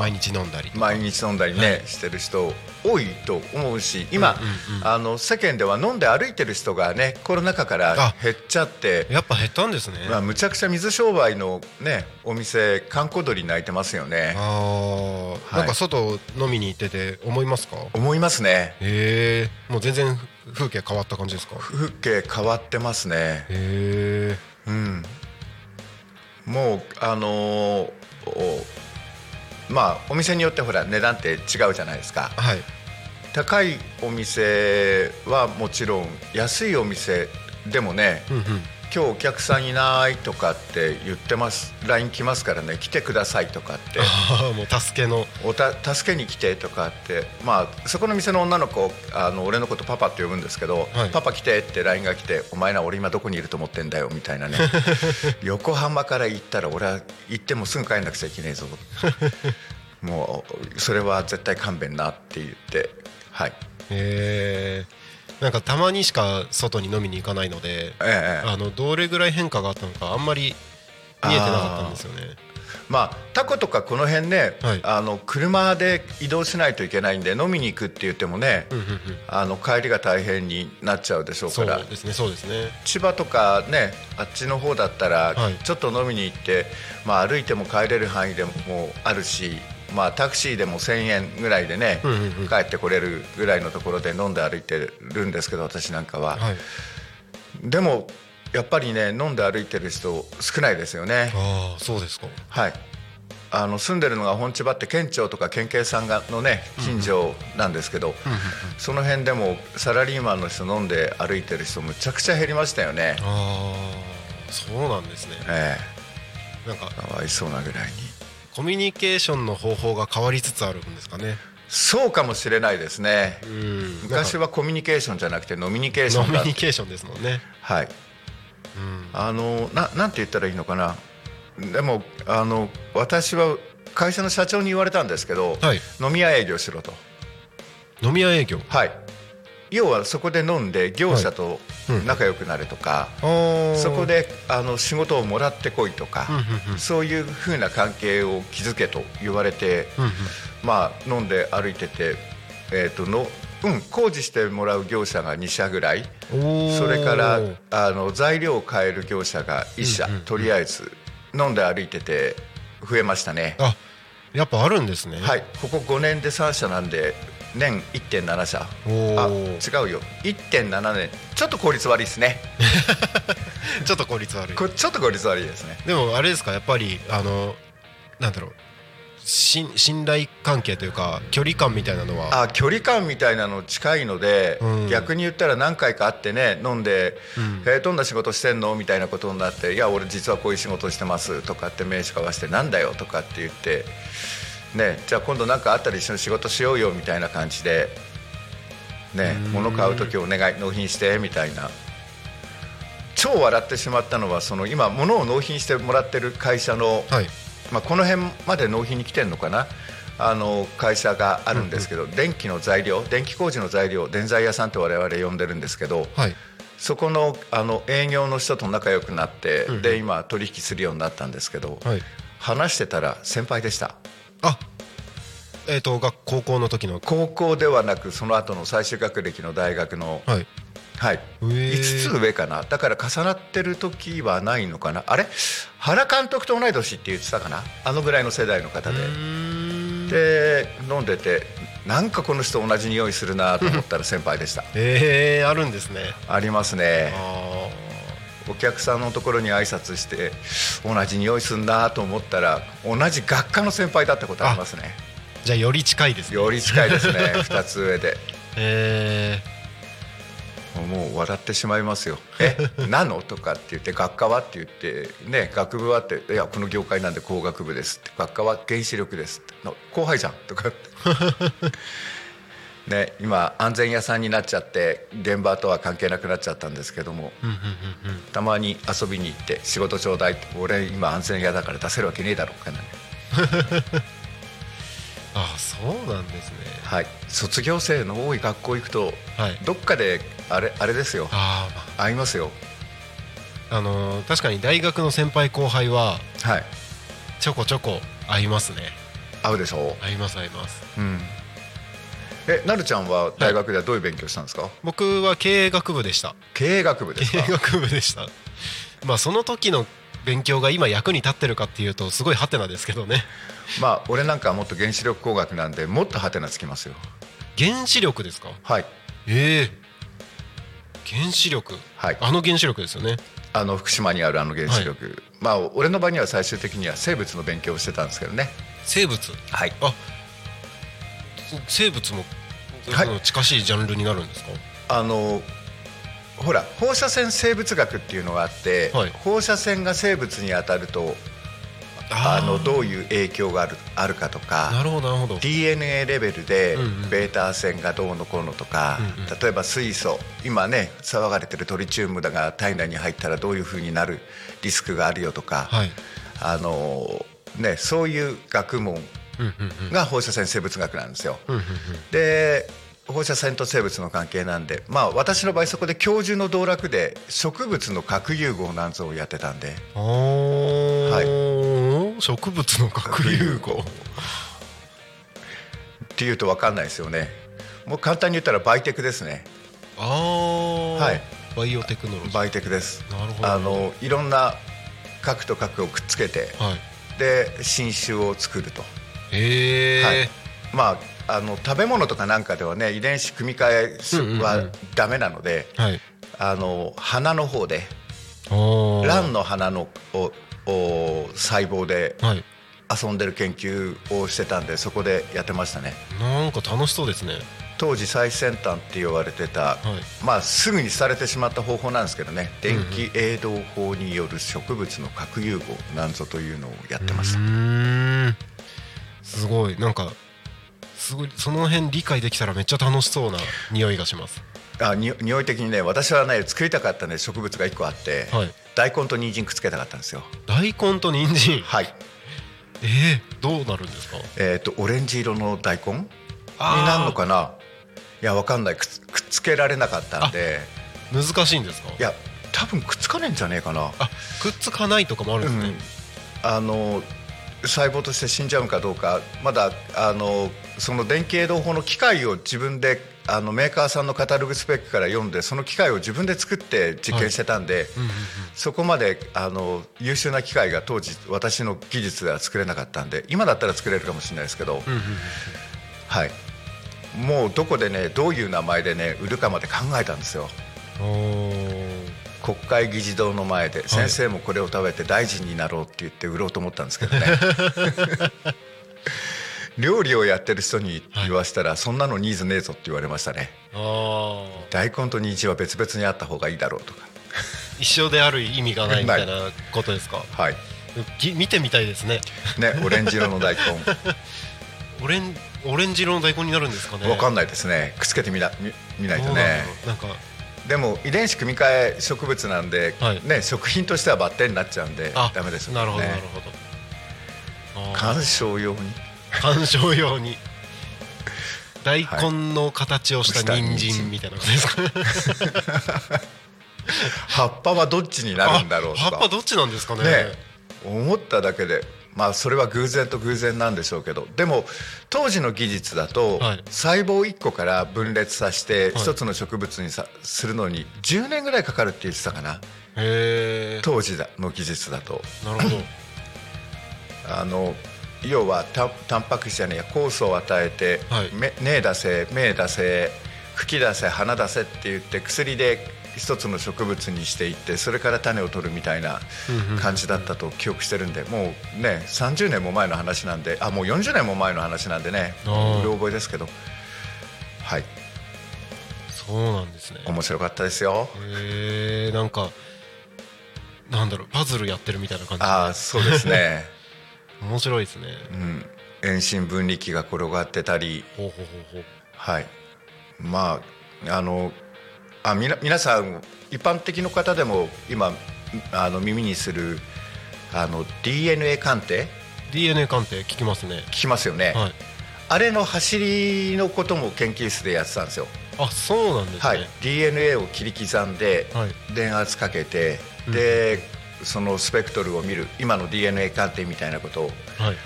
毎日飲んだり毎日飲んだりね、はい。してる人多いと思うし今、うんうんうん。あの世間では飲んで歩いてる人がねコロナ禍からあ。減っちゃって。やっぱ減ったんですね、まあ、むちゃくちゃ水商売の、ね、お店観光鳥に泣いてますよね。あーはい。なんか外飲みに行ってて思いますか？思いますね。へえ。もう全然風景変わった感じですか？風景変わってますね。へえ。うん。もうあのーおまあお店によってほら値段って違うじゃないですか。はい。高いお店はもちろん安いお店でもねうんうん今日お客さんいないとかって言ってます。LINE 来ますからね。来てくださいとかって。もう助けの。おた助けに来てとかって。まあそこの店の女の子あの俺のことパパって呼ぶんですけど、はい。パパ来てって LINE が来てお前ら俺今どこにいると思ってんだよみたいなね。横浜から行ったら俺は行ってもすぐ帰んなくちゃいけねえぞ。もうそれは絶対勘弁なって言ってはい。へえなんかたまにしか外に飲みに行かないのでええあのどれぐらい変化があったのかあんまり見えてなかったんですよね。まあタコとかこの辺ね、はい。あの車で移動しないといけないんで飲みに行くって言ってもね、うんうんうん。あの帰りが大変になっちゃうでしょうそから。うですねそうですね。千葉とかねあっちの方だったら、はい。ちょっと飲みに行って、まあ、歩いても帰れる範囲でもあるし、まあ、タクシーでも1000円ぐらいでね、うんうんうん。帰ってこれるぐらいのところで飲んで歩いてるんですけど私なんかは、はい。でもやっぱりね飲んで歩いてる人少ないですよね。ああそうですか。はい。あの住んでるのが本千葉って県庁とか県警さんがのね近所なんですけど、その辺でもサラリーマンの人飲んで歩いてる人むちゃくちゃ減りましたよね、ああそうなんですね。えなんかえかわいそうなぐらいにコミュニケーションの方法が変わりつつあるんですかね。そうかもしれないですね。うん。昔はコミュニケーションじゃなくてノミニケーショノンだミニケーションですもんね。はい。うん。あのななんて言ったらいいのかな。でもあの私は会社の社長に言われたんですけど、はい。飲み屋営業しろと。飲み屋営業。はい要はそこで飲んで業者とうん仲良くなれとか、そそこであの仕事をもらってこいとか、うんうんうん。そういうふうな関係を築けと言われて、うんうん。まあ飲んで歩いてて、えーとのうん、工事してもらう業者が2社ぐらい。それからあの材料を買える業者が1社、うんうんうん。とりあえず飲んで歩いてて増えましたね。あやっぱあるんですね。はい、ここ5年で3社なんで年1.7社あ違うよ1.7年ちょっと効率悪いですねちょっと効率悪いこちょっと効率悪いですねでもあれですかやっぱりあのなんだろう信信頼関係というか距離感みたいなのはあ距離感みたいなの近いので、うん逆に言ったら何回か会ってね飲んで、うんえーどんな仕事してんのみたいなことになって「いや俺実はこういう仕事してます」とかって名刺交わして「なんだよ」とかって言って、ね、じゃあ今度何かあったら一緒に仕事しようよみたいな感じで、ね、うん。物買う時お願い納品してみたいな。超笑ってしまったのはその今物を納品してもらってる会社のはい。まあ、この辺まで納品に来てるのかな？あの会社があるんですけど、電気の材料電気工事の材料電材屋さんって我々呼んでるんですけどはい。そこのあの営業の人と仲良くなって、うん。で今取引するようになったんですけど、はい。話してたら先輩でしたあえっ、と学高校の時の。高校ではなくその後の最終学歴の大学の、はい。はい、上5つ上かな。だから重なってる時はないのかな。あれ？原監督と同い年って言ってたかな？あのぐらいの世代の方で。で飲んでてなんかこの人同じ匂いするなと思ったら先輩でした。えー、あるんですね。ありますね。あお客さんのところに挨拶して同じ匂いすんなと思ったら同じ学科の先輩だったことありますねーじゃあより近いですねより近いですね 2つ上でえもう笑ってしまいますよ「えなの?」とかって言って「学科は?」って言って「ね学部は?」って「いやこの業界なんで工学部です」って「学科は原子力です」っての「後輩じゃん」とかって ね今安全屋さんになっちゃって現場とは関係なくなっちゃったんですけども。ーうんうんうんうんたまに遊びに行って「仕事ちょうだい」って「俺今安全屋だから出せるわけねえだろ」かな。あそうなんですね。はい。卒業生の多い学校行くとはい。どっかであれあれですよ。あー、会いますよ。まああのー確かに大学の先輩後輩ははい。ちょこちょこ会いますね。会うでしょ会います会います。うんえなるちゃんは大学ではどういう勉強したんですか、僕は経営学部でした。経営学部ですか？経営学部でした。まあその時の勉強が今役に立ってるかっていうとすごいハテナですけどね。まあ俺なんかはもっと原子力工学なんでもっとハテナつきますよ。原子力ですか？はい。ええ。原子力？はい。あの原子力ですよね。あの福島にあるあの原子力、まあ俺の場には最終的には生物の勉強をしてたんですけどね。生物？はい。あ生物も、近しいジャンルになるんですか？あのほら放射線生物学っていうのがあって、はい。放射線が生物に当たるとあのどういう影響があるあるかとかなるほどなるほど。DNA レベルでうんうん。ベータ線がどうのこうのとか、うんうん。例えば水素今ね騒がれてるトリチウムだが体内に入ったらどういうふうになるリスクがあるよとか、はい。あのね、そういう学問が放射線生物学なんですよ。で放射線と生物の関係なんで、まあ、私の場合そこで教授の道楽で植物の核融合なんぞをやってたんで。あー。植物の核融合。っていうと分かんないですよね。もう簡単に言ったらバイテクですね。ああはい。バイオテクノロジー。バイテクです。なるほど。あのいろんな核と核をくっつけてはい。で新種を作るとへえ、はい。まああの食べ物とかなんかではね遺伝子組み換えうんうんはうん。ダメなので、はい。あの花の方で卵の花の細胞ではい。遊んでる研究をしてたんでそこでやってましたね。なんか楽しそうですね。当時最先端って言われてた、まあすぐにされてしまった方法なんですけどね。電気栄動法による植物の核融合なんぞというのをやってました。うんすごい。なんかすごいその辺理解できたらめっちゃ楽しそうな匂いがします。あに匂い的にね私はね作りたかったね植物が1個あって、はい。大根と人参くっつけたかったんですよ。大根と人参？はい。えー、どうなるんですか？えっ、とオレンジ色の大根？になるのかな？いやわかんない。くっつくっつけられなかったんで。難しいんですか？いや多分くっつかねえんじゃねえかな。あくっつかないとかもあるんですね、うん、あの細胞として死んじゃうかどうかまだあのその電気栄動法の機械を自分であのメーカーさんのカタログスペックから読んでその機械を自分で作って実験してたんで、うんうんうんそこまであの優秀な機械が当時私の技術では作れなかったんで今だったら作れるかもしれないですけど、うんうんうんはい、もうどこでねどういう名前でね売るかまで考えたんですよ。国会議事堂の前で先生もこれを食べて大臣になろうって言って売ろうと思ったんですけどね。料理をやってる人に言わせたら、そんなのニーズねえぞって言われましたね。あ大根と人参は別々にあった方がいいだろうとか。ー一緒である意味がないみたいなことですか？はい。ぎ見てみたいですね。ねオレンジ色の大根。オレンオレンジ色の大根になるんですかね？わかんないですね。くっつけてみな見見ないとね。なんかでも遺伝子組み換え植物なんで、はい。ね、食品としてはバッテンになっちゃうんであダメですよね。なるほどなるほど。あー。鑑賞用に。鑑賞用に。大根の形をした人参。みたいなことですか、葉っぱはどっちになるんだろうとか。あ葉っぱどっちなんですかね？ね。思っただけでまあそれは偶然と偶然なんでしょうけど。でも当時の技術だと、はい。細胞1個から分裂させてはい。一つの植物にさするのに10年ぐらいかかるって言ってたかな。当時だの技術だと。なるほど。あの要はたタンパク質じゃねえや酵素を与えてはい「め根出せ芽出せ茎出せ花出せ」って言って薬で一つの植物にしていってそれから種を取るみたいな感じだったと記憶してるんでもうね30年も前の話なんであもう40年も前の話なんでねうろ覚えですけど。はい。そうなんですね。面白かったですよ。へえなんかなんだろうパズルやってるみたいな感じ。でああそうですね、面白いですね。うん、遠心分離器が転がってたり。はい。まああのあみな皆さん一般的の方でも今あの耳にするあの DNA 鑑定？DNA 鑑定聞きますね。聞きますよね、はい。あれの走りのことも研究室でやってたんですよ、あそうなんですね、はい、DNA を切り刻んではい。電圧かけて、うん。でそのスペクトルを見る今の DNA 鑑定みたいなことを。はい。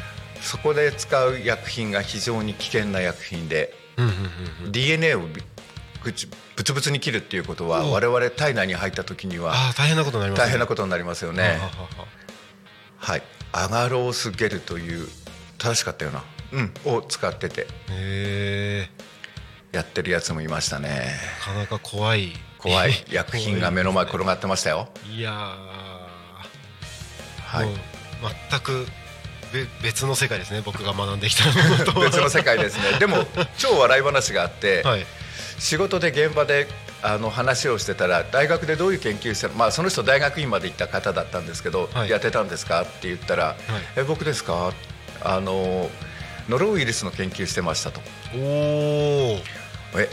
そこで使う薬品が非常に危険な薬品でうんうんうんうん。DNA をびぐちブツブツに切るっていうことはうん。我々体内に入った時には大変なことになりますね。大変なことになりますよね。はい。アガロースゲルという正しかったよなうんを使っててやってるやつもいましたね。なかなか怖い。怖い。薬品が目の前転がってましたよ。いやー、はい。もう全くべ別の世界ですね僕が学んできた 別の世界ですね。でも 超笑い話があって、はい仕事で現場であの話をしてたら大学でどういう研究してるまあその人大学院まで行った方だったんですけど、はい。やってたんですか？って言ったら、え僕ですか？あのノロウイルスの研究してましたと。おおえ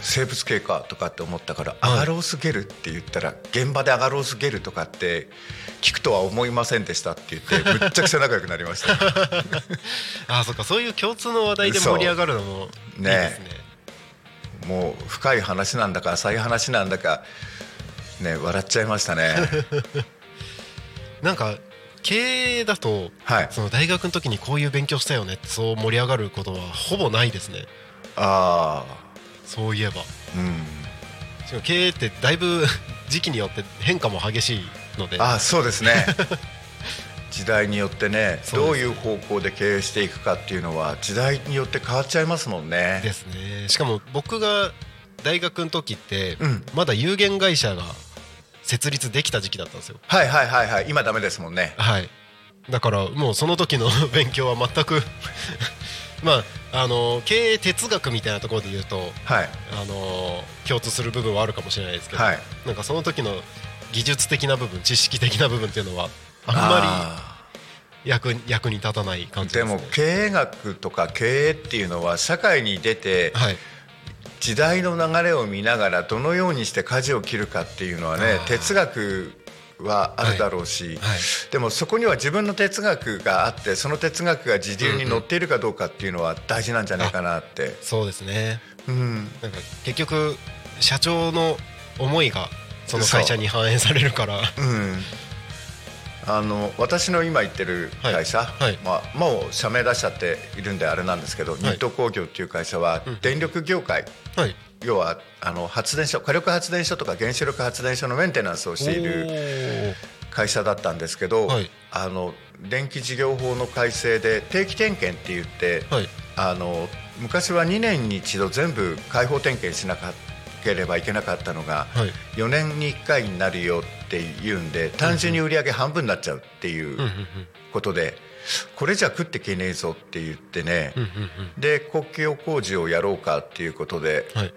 生物系か？とかって思ったから、はい。アガロースゲルって言ったら現場でアガロースゲルとかって聞くとは思いませんでしたって言って むっちゃくちゃ仲良くなりました。あーそっか。そういう共通の話題で盛り上がるのもいいですねもう深い話なんだか浅い話なんだかね笑っちゃいましたね。なんか経営だと、はい。その大学の時にこういう勉強したよねそう盛り上がることはほぼないですね。ああ。そういえば。うん。しかも経営ってだいぶ 時期によって変化も激しいので。あそうですね 時代によってねどういう方向で経営していくかっていうのは時代によって変わっちゃいますもんね。ですね。しかも僕が大学の時って、うん。まだ有限会社が設立できた時期だったんですよ。はいはいはいはい。今ダメですもんね。はい。だからもうその時の 勉強は全く まああの経営哲学みたいなところで言うとはい。あの共通する部分はあるかもしれないですけど、はい。なんかその時の技術的な部分知識的な部分っていうのはあんまあり役に役に立たない感じです、ね、も経営学とか経営っていうのは社会に出てはい。時代の流れを見ながらどのようにして舵を切るかっていうのはね哲学はあるだろうし、はい。でもそこには自分の哲学があってその哲学が時流に乗っているかどうかっていうのは大事なんじゃないかなって、そうですね。うん、なんか結局社長の思いがその会社に反映されるから。うん、あの私の今言ってる会社、はい。はいまあ、もう社名出しちゃっているんであれなんですけど、ニット工業っていう会社は電力業界、はい。要はあの発電所火力発電所とか原子力発電所のメンテナンスをしている会社だったんですけど、はい。あの電気事業法の改正で定期点検って言って、はい。あの昔は2年に一度全部開放点検しなければいけなかったのが、はい。4年に1回になるよっていうんで単純に売り上げ半分になっちゃうっていうことで、これじゃ食っていけねえぞって言ってね、で国境工事をやろうかっていうことで、うんはい。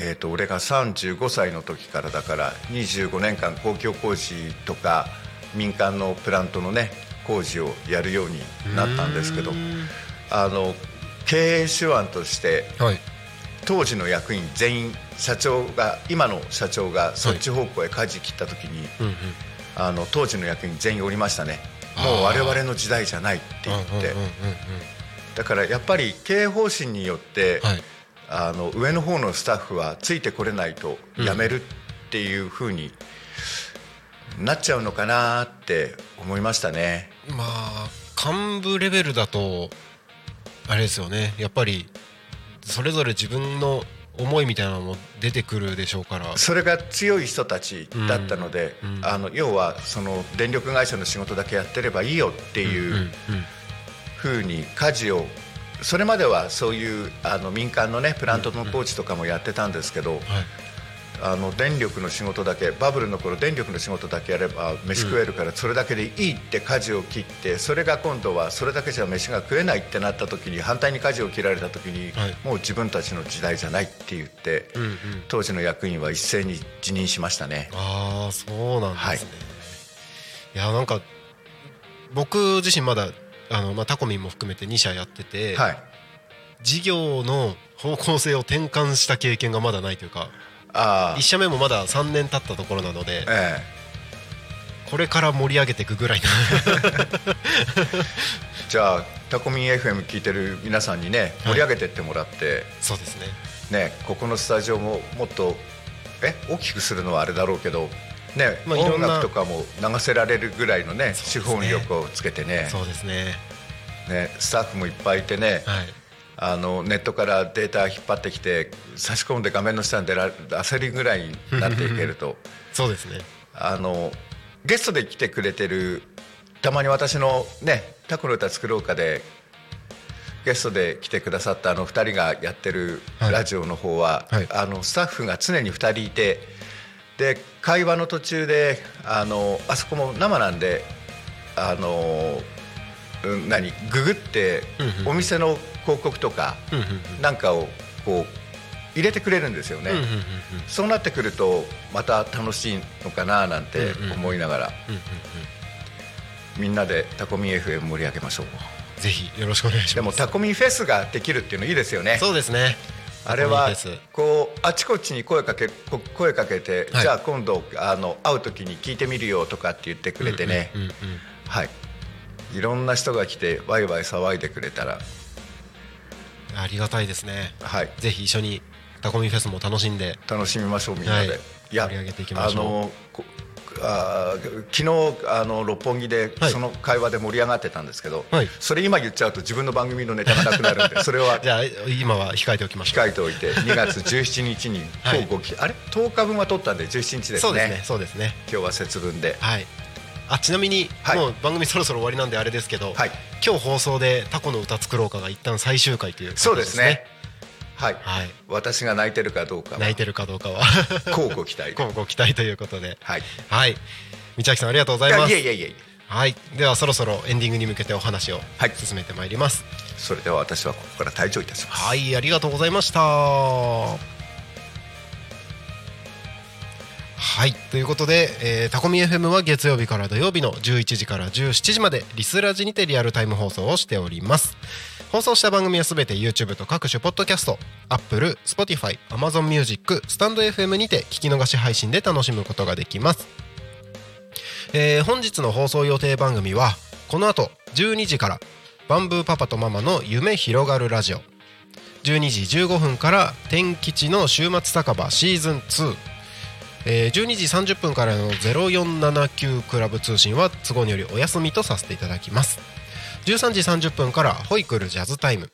えー、と俺が35歳の時からだから25年間公共工事とか民間のプラントのね工事をやるようになったんですけどあの経営手腕としてはい。当時の役員全員社長が今の社長がそっち方向へ舵切った時に、うんうん。あの当時の役員全員おりましたね。もう我々の時代じゃないって言って、だからやっぱり経営方針によって、はい。あの上の方のスタッフはついてこれないと辞めるっていうふうになっちゃうのかなって思いましたね。まあ幹部レベルだとあれですよね。やっぱりそれぞれ自分の思いみたいなのも出てくるでしょうから。それが強い人たちだったので、うんうん。あの要はその電力会社の仕事だけやってればいいよってうんうんいうふうに舵をそれまではそういうあの民間のねプラントのコーチとかもやってたんですけど、はいあの電力の仕事だけバブルの頃電力の仕事だけやれば飯食えるからそれだけでいいって舵を切ってそれが今度はそれだけじゃ飯が食えないってなった時に反対に舵を切られた時にはい。もう自分たちの時代じゃないって言って当時の役員は一斉に辞任しましたね。ああそうなんですね、はい。い、やなんか僕自身まだあの、まあ、タコミンも含めて2社やってて、はい。事業の方向性を転換した経験がまだないというかあ1社目もまだ3年経ったところなのであえ。これから盛り上げていくぐらい じゃあタコミン FM 聞いてる皆さんにね盛り上げてってもらって、そうですね。ね、ここのスタジオももっとえ大きくするのはあれだろうけど、ね音まあいろんな楽とかも流せられるぐらいのねね。本力をつけてね。そうですね。ねスタッフもいっぱいいてね、はいあのネットからデータ引っ張ってきて差し込んで画面の下に出ら出せるぐらいになっていけると。そうですね。あのゲストで来てくれてるたまに私のね「タコの歌作ろうか」でゲストで来てくださったあの2人がやってるはい。ラジオの方は、はい。あのスタッフが常に2人いてで会話の途中であのあそこも生なんであのうん何ググってお店の広告とかなんかをこう入れてくれるんですよね。そうなってくるとまた楽しいのかななんて思いながら、みんなでタコミ FM 盛り上げましょう。うんぜひよろしくお願いします。でもタコミフェスができるっていうのいいですよね。そうですね。あれはこうあちこちに声かけこ声かけて、はい。じゃあ今度あの会う時に聞いてみるよとかって言ってくれてね、はい。いろんな人が来てワイワイ騒いでくれたらありがたいですね。はい。ぜひ一緒にタコミフェスも楽しんで。楽しみましょうみんなで、はい。盛り上げていきましょう。あのこあー昨日あの六本木ではい。その会話で盛り上がってたんですけど、はい。それ今言っちゃうと自分の番組のネタがなくなるんで それはじゃあ今は控えておきましょう。控えておいて2月17日にはい。交互期、あれ？10日分は取ったんで17日ですね。そうですねそうですね。今日は節分で。はいあちなみに、はい。もう番組そろそろ終わりなんであれですけど、はい。今日放送でタコの歌作ろうかが一旦最終回ということそうですね。はい、はい。私が泣いてるかどうかは泣いてるかどうかは。交互期待で。今後ご期待ということで。はい。はい。道明さんありがとうございます。いやいやいやいや。はい。ではそろそろエンディングに向けてお話をはい。進めてまいります。それでは私はここから退場いたします。はい、ありがとうございましたはい。ということで、えータコミ FM は月曜日から土曜日の11時から17時までリスラジにてリアルタイム放送をしております。放送した番組はすべて YouTube と各種ポッドキャスト Apple、Spotify、Amazon Music、スタンド FM にて聞き逃し配信で楽しむことができます。えー本日の放送予定番組はこの後12時からバンブーパパとママの夢広がるラジオ。12時15分から天吉の週末酒場シーズン2、えー12時30分からの0479クラブ通信は都合によりお休みとさせていただきます。13時30分からホイクルジャズタイム。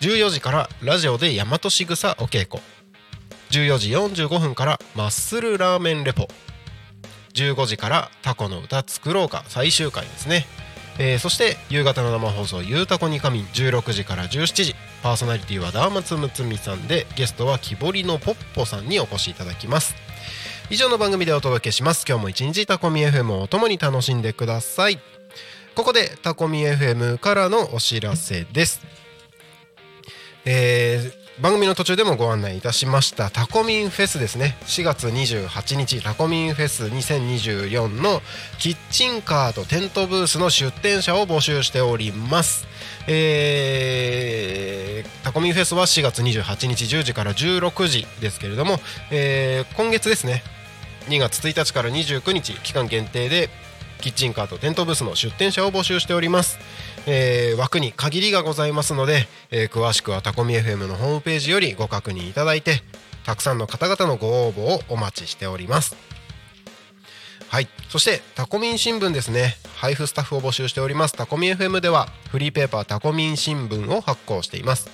14時からラジオで大和しぐさお稽古。14時45分からマッスルラーメンレポ。15時からタコの歌作ろうか最終回ですね、えーそして夕方の生放送「ゆうたこにかみ」16時から17時。パーソナリティはダーマツムツミさんでゲストは木彫りのポッポさんにお越しいただきます。以上の番組でお届けします。今日も一日タコミ FM をともに楽しんでください。ここでタコミ FM からのお知らせです。えー番組の途中でもご案内いたしましたタコミンフェスですね。4月28日タコミンフェス2024のキッチンカーとテントブースの出店者を募集しております。えータコミンフェスは4月28日10時から16時ですけれども、えー今月ですね2月1日から29日期間限定でキッチンカーとテントブースの出店者を募集しております、えー枠に限りがございますので、えー詳しくはタコミ FM のホームページよりご確認いただいてたくさんの方々のご応募をお待ちしております。はい。そしてタコミン新聞ですね。配布スタッフを募集しております。タコミ FM ではフリーペーパータコミン新聞を発行しています。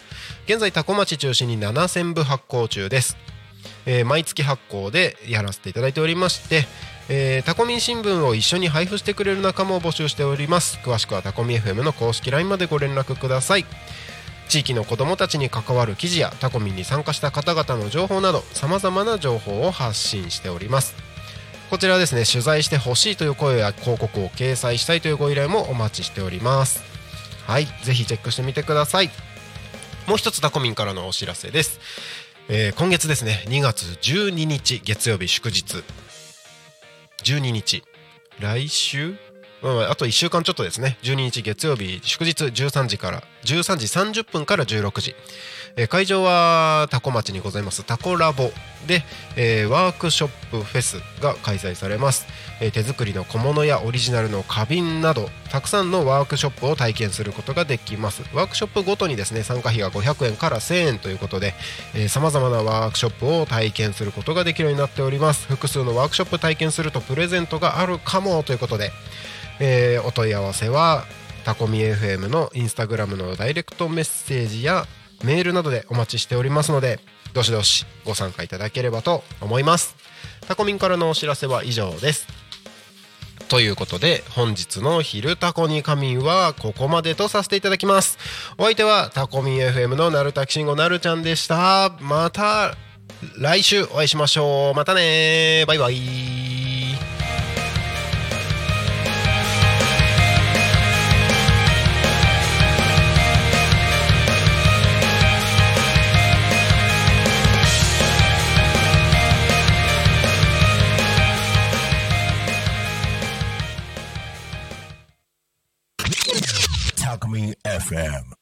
現在タコ町中心に7000部発行中です。えー毎月発行でやらせていただいておりまして、えータコミン新聞を一緒に配布してくれる仲間を募集しております。詳しくはタコミ FM の公式 LINE までご連絡ください。地域の子どもたちに関わる記事やタコミンに参加した方々の情報などさまざまな情報を発信しております。こちらですね取材してほしいという声や広告を掲載したいというご依頼もお待ちしております。はいぜひチェックしてみてください。もう一つタコミンからのお知らせです。えー今月ですね2月12日月曜日祝日。12日。来週？まあまああと1週間ちょっとですね。12日月曜日祝日13時から13時30分から16時、えー会場はタコ町にございます。タコラボで、えーワークショップフェスが開催されます、えー手作りの小物やオリジナルの花瓶などたくさんのワークショップを体験することができます。ワークショップごとにですね参加費が500円から1000円ということでさまざまなワークショップを体験することができるようになっております。複数のワークショップ体験するとプレゼントがあるかもということで、えーお問い合わせはタコミ FM のインスタグラムのダイレクトメッセージやメールなどでお待ちしておりますのでどしどしご参加いただければと思います。タコミンからのお知らせは以上です。ということで本日の「昼タコに仮眠」はここまでとさせていただきます。お相手はタコミン FM のなるたきしんごなるちゃんでした。また来週お会いしましょう。またねバイバイ。Me FM.